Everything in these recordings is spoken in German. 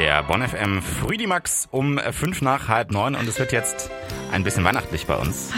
Der Bonn FM Frühdimax um fünf nach halb neun und es wird jetzt ein bisschen weihnachtlich bei uns.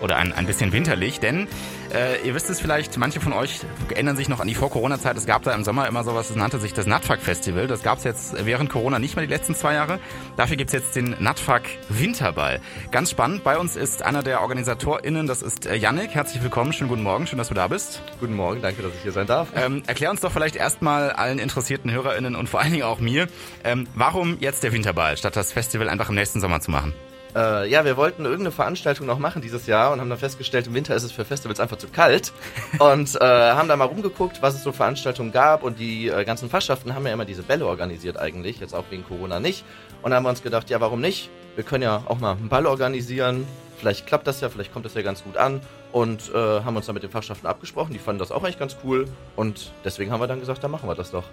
Oder ein, ein bisschen winterlich, denn äh, ihr wisst es vielleicht, manche von euch erinnern sich noch an die Vor-Corona-Zeit. Es gab da im Sommer immer sowas, das nannte sich das Nutfuck-Festival. Das gab es jetzt während Corona nicht mehr die letzten zwei Jahre. Dafür gibt's jetzt den Nutfuck Winterball. Ganz spannend, bei uns ist einer der OrganisatorInnen, das ist äh, Yannick. Herzlich willkommen, schönen guten Morgen, schön, dass du da bist. Guten Morgen, danke, dass ich hier sein darf. Ähm, erklär uns doch vielleicht erstmal allen interessierten HörerInnen und vor allen Dingen auch mir, ähm, warum jetzt der Winterball, statt das Festival einfach im nächsten Sommer zu machen? Äh, ja, wir wollten irgendeine Veranstaltung noch machen dieses Jahr und haben dann festgestellt, im Winter ist es für Festivals einfach zu kalt und äh, haben da mal rumgeguckt, was es so Veranstaltungen gab und die äh, ganzen Fachschaften haben ja immer diese Bälle organisiert eigentlich, jetzt auch wegen Corona nicht. Und da haben wir uns gedacht, ja, warum nicht? Wir können ja auch mal einen Ball organisieren. Vielleicht klappt das ja, vielleicht kommt das ja ganz gut an und äh, haben uns dann mit den Fachschaften abgesprochen. Die fanden das auch eigentlich ganz cool und deswegen haben wir dann gesagt, dann machen wir das doch.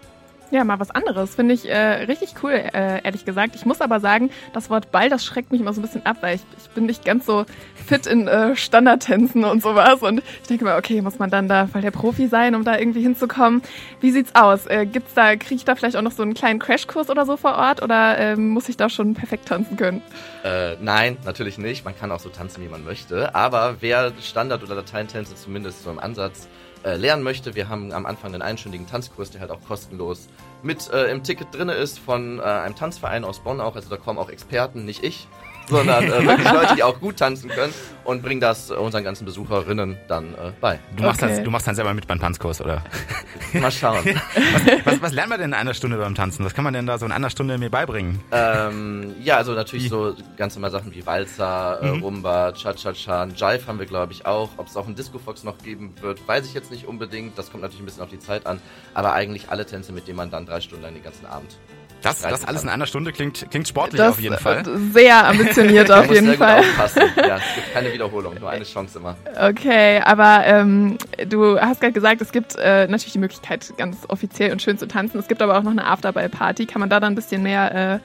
Ja, mal was anderes. Finde ich äh, richtig cool, äh, ehrlich gesagt. Ich muss aber sagen, das Wort Ball, das schreckt mich immer so ein bisschen ab, weil ich, ich bin nicht ganz so fit in äh, Standardtänzen und sowas. Und ich denke mal, okay, muss man dann da voll der Profi sein, um da irgendwie hinzukommen? Wie sieht's aus? Äh, gibt's da, kriege ich da vielleicht auch noch so einen kleinen Crashkurs oder so vor Ort oder äh, muss ich da schon perfekt tanzen können? Äh, nein, natürlich nicht. Man kann auch so tanzen, wie man möchte. Aber wer Standard- oder Lateintänze zumindest so im Ansatz äh, lernen möchte, wir haben am Anfang einen einstündigen Tanzkurs, der halt auch kostenlos mit äh, im Ticket drin ist von äh, einem Tanzverein aus Bonn auch. Also da kommen auch Experten, nicht ich sondern äh, wirklich Leute, die auch gut tanzen können und bringen das unseren ganzen Besucherinnen dann äh, bei. Du machst, okay. das, du machst dann selber mit beim Tanzkurs, oder? Mal schauen. was, was, was lernt man denn in einer Stunde beim Tanzen? Was kann man denn da so in einer Stunde mir beibringen? Ähm, ja, also natürlich wie? so ganz normal Sachen wie Walzer, äh, mhm. Rumba, Cha-Cha-Cha, Jive haben wir glaube ich auch. Ob es auch einen Disco-Fox noch geben wird, weiß ich jetzt nicht unbedingt. Das kommt natürlich ein bisschen auf die Zeit an. Aber eigentlich alle Tänze, mit denen man dann drei Stunden lang den ganzen Abend das, das alles in einer Stunde klingt, klingt sportlich das, auf jeden Fall. Sehr ambitioniert auf jeden sehr Fall. Gut ja, es gibt keine Wiederholung, nur eine Chance immer. Okay, aber ähm, du hast gerade gesagt, es gibt äh, natürlich die Möglichkeit, ganz offiziell und schön zu tanzen. Es gibt aber auch noch eine Afterball-Party. Kann man da dann ein bisschen mehr äh, äh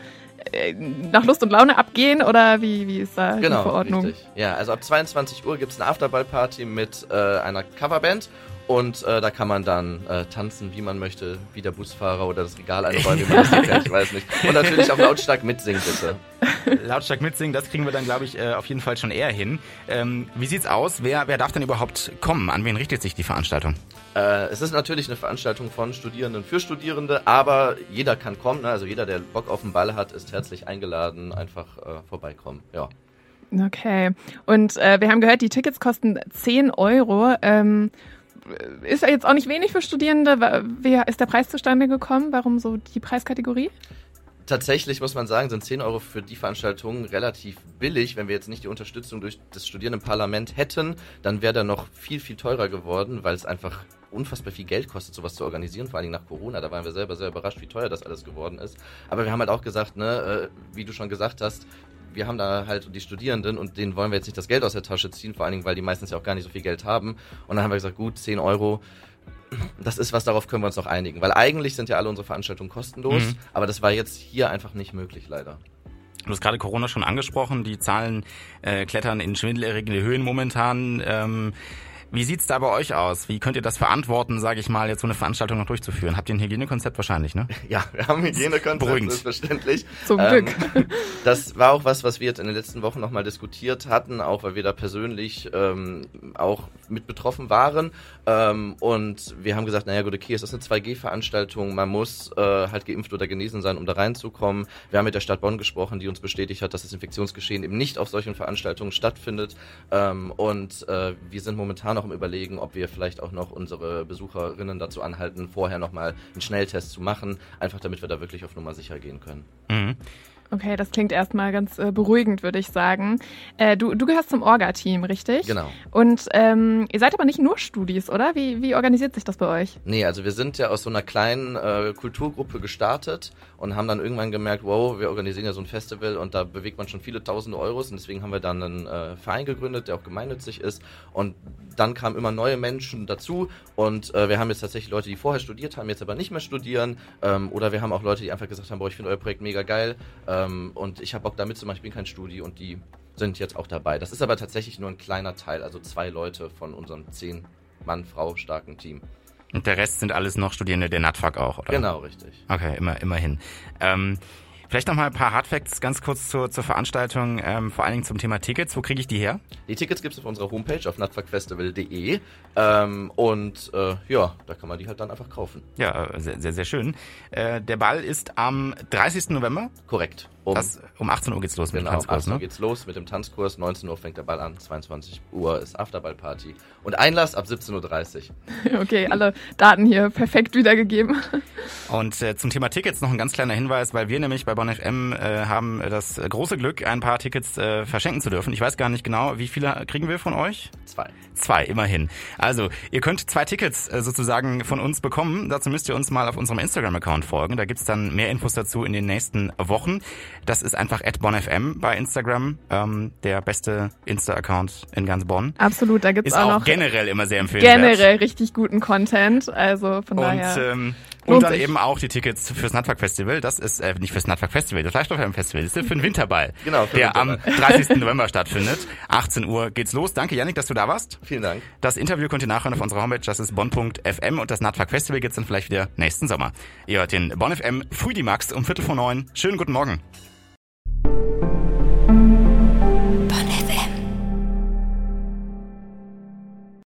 nach Lust und Laune abgehen oder wie, wie ist da genau, die Verordnung? Richtig. Ja, also ab 22 Uhr gibt es eine Afterball-Party mit äh, einer Coverband und äh, da kann man dann äh, tanzen, wie man möchte, wie der Busfahrer oder das Regal einräumen, wie man das kennt, ich weiß nicht. Und natürlich auch lautstark mitsingen, bitte. lautstark mitsingen, das kriegen wir dann, glaube ich, äh, auf jeden Fall schon eher hin. Ähm, wie sieht's aus? Wer, wer darf denn überhaupt kommen? An wen richtet sich die Veranstaltung? Äh, es ist natürlich eine Veranstaltung von Studierenden für Studierende, aber jeder kann kommen. Ne? Also jeder, der Bock auf den Ball hat, ist herzlich eingeladen. Einfach äh, vorbeikommen. Ja. Okay. Und äh, wir haben gehört, die Tickets kosten 10 Euro. Ähm, ist ja jetzt auch nicht wenig für Studierende. Wie ist der Preis zustande gekommen? Warum so die Preiskategorie? Tatsächlich muss man sagen, sind 10 Euro für die Veranstaltung relativ billig. Wenn wir jetzt nicht die Unterstützung durch das Studierendenparlament hätten, dann wäre der noch viel, viel teurer geworden, weil es einfach unfassbar viel Geld kostet, sowas zu organisieren, vor allem nach Corona. Da waren wir selber sehr überrascht, wie teuer das alles geworden ist. Aber wir haben halt auch gesagt, ne, äh, wie du schon gesagt hast, wir haben da halt die Studierenden und denen wollen wir jetzt nicht das Geld aus der Tasche ziehen, vor allen Dingen, weil die meistens ja auch gar nicht so viel Geld haben. Und dann haben wir gesagt, gut, 10 Euro, das ist was, darauf können wir uns noch einigen. Weil eigentlich sind ja alle unsere Veranstaltungen kostenlos, mhm. aber das war jetzt hier einfach nicht möglich, leider. Du hast gerade Corona schon angesprochen, die Zahlen äh, klettern in schwindelerregende Höhen momentan. Ähm, wie sieht's da bei euch aus? Wie könnt ihr das verantworten, sage ich mal, jetzt so eine Veranstaltung noch durchzuführen? Habt ihr ein Hygienekonzept wahrscheinlich, ne? Ja, wir haben ein Hygienekonzept, Beruhigend. selbstverständlich. Zum ähm, Glück. Das war auch was, was wir jetzt in den letzten Wochen nochmal diskutiert hatten, auch weil wir da persönlich ähm, auch mit betroffen waren. Ähm, und wir haben gesagt, naja gut, okay, es ist eine 2G-Veranstaltung, man muss äh, halt geimpft oder genesen sein, um da reinzukommen. Wir haben mit der Stadt Bonn gesprochen, die uns bestätigt hat, dass das Infektionsgeschehen eben nicht auf solchen Veranstaltungen stattfindet. Ähm, und äh, wir sind momentan noch im Überlegen, ob wir vielleicht auch noch unsere Besucherinnen dazu anhalten, vorher nochmal einen Schnelltest zu machen, einfach damit wir da wirklich auf Nummer sicher gehen können. Mhm. Okay, das klingt erstmal ganz äh, beruhigend, würde ich sagen. Äh, du, du gehörst zum Orga-Team, richtig? Genau. Und ähm, ihr seid aber nicht nur Studis, oder? Wie, wie organisiert sich das bei euch? Nee, also wir sind ja aus so einer kleinen äh, Kulturgruppe gestartet und haben dann irgendwann gemerkt, wow, wir organisieren ja so ein Festival und da bewegt man schon viele tausende Euros und deswegen haben wir dann einen äh, Verein gegründet, der auch gemeinnützig ist und dann kamen immer neue Menschen dazu und äh, wir haben jetzt tatsächlich Leute, die vorher studiert haben, jetzt aber nicht mehr studieren ähm, oder wir haben auch Leute, die einfach gesagt haben, boah, ich finde euer Projekt mega geil ähm, und ich habe Bock damit zu machen, ich bin kein Studi und die sind jetzt auch dabei. Das ist aber tatsächlich nur ein kleiner Teil, also zwei Leute von unserem zehn Mann-Frau starken Team. Und der Rest sind alles noch Studierende der NATFAG auch, oder? Genau, richtig. Okay, immer, immerhin. Ähm, Vielleicht noch mal ein paar Hardfacts ganz kurz zur, zur Veranstaltung, ähm, vor allen Dingen zum Thema Tickets. Wo kriege ich die her? Die Tickets gibt es auf unserer Homepage auf nutfuckfestival.de ähm, und äh, ja, da kann man die halt dann einfach kaufen. Ja, äh, sehr, sehr, sehr schön. Äh, der Ball ist am 30. November. Korrekt. Um, das, um 18 Uhr geht's los mit genau, dem Tanzkurs. Um 18 Uhr ne? geht's los mit dem Tanzkurs. 19 Uhr fängt der Ball an. 22 Uhr ist Afterballparty. Und Einlass ab 17.30 Uhr. Okay, alle Daten hier perfekt wiedergegeben. Und äh, zum Thema Tickets noch ein ganz kleiner Hinweis, weil wir nämlich bei Bonn FM äh, haben das große Glück, ein paar Tickets äh, verschenken zu dürfen. Ich weiß gar nicht genau, wie viele kriegen wir von euch? Zwei. Zwei, immerhin. Also, ihr könnt zwei Tickets äh, sozusagen von uns bekommen. Dazu müsst ihr uns mal auf unserem Instagram-Account folgen. Da gibt's dann mehr Infos dazu in den nächsten Wochen. Das ist einfach @bonfm bei Instagram, ähm, der beste Insta-Account in ganz Bonn. Absolut, da gibt's ist auch, auch noch generell immer sehr empfehlenswert. Generell richtig guten Content, also von und, daher. Ähm, und dann eben auch die Tickets fürs Nutfuck Festival. Das ist äh, nicht fürs Nutfuck Festival, das Fleischstoff Festival. Das ist für den Winterball, genau, der Winterball. am 30. November stattfindet. 18 Uhr geht's los. Danke, Yannick, dass du da warst. Vielen Dank. Das Interview könnt ihr nachhören auf unserer Homepage. Das ist bonn.fm und das Nutfuck Festival gibt's dann vielleicht wieder nächsten Sommer. Ihr hört den Bonn FM Früh die Max um Viertel vor neun. Schönen guten Morgen.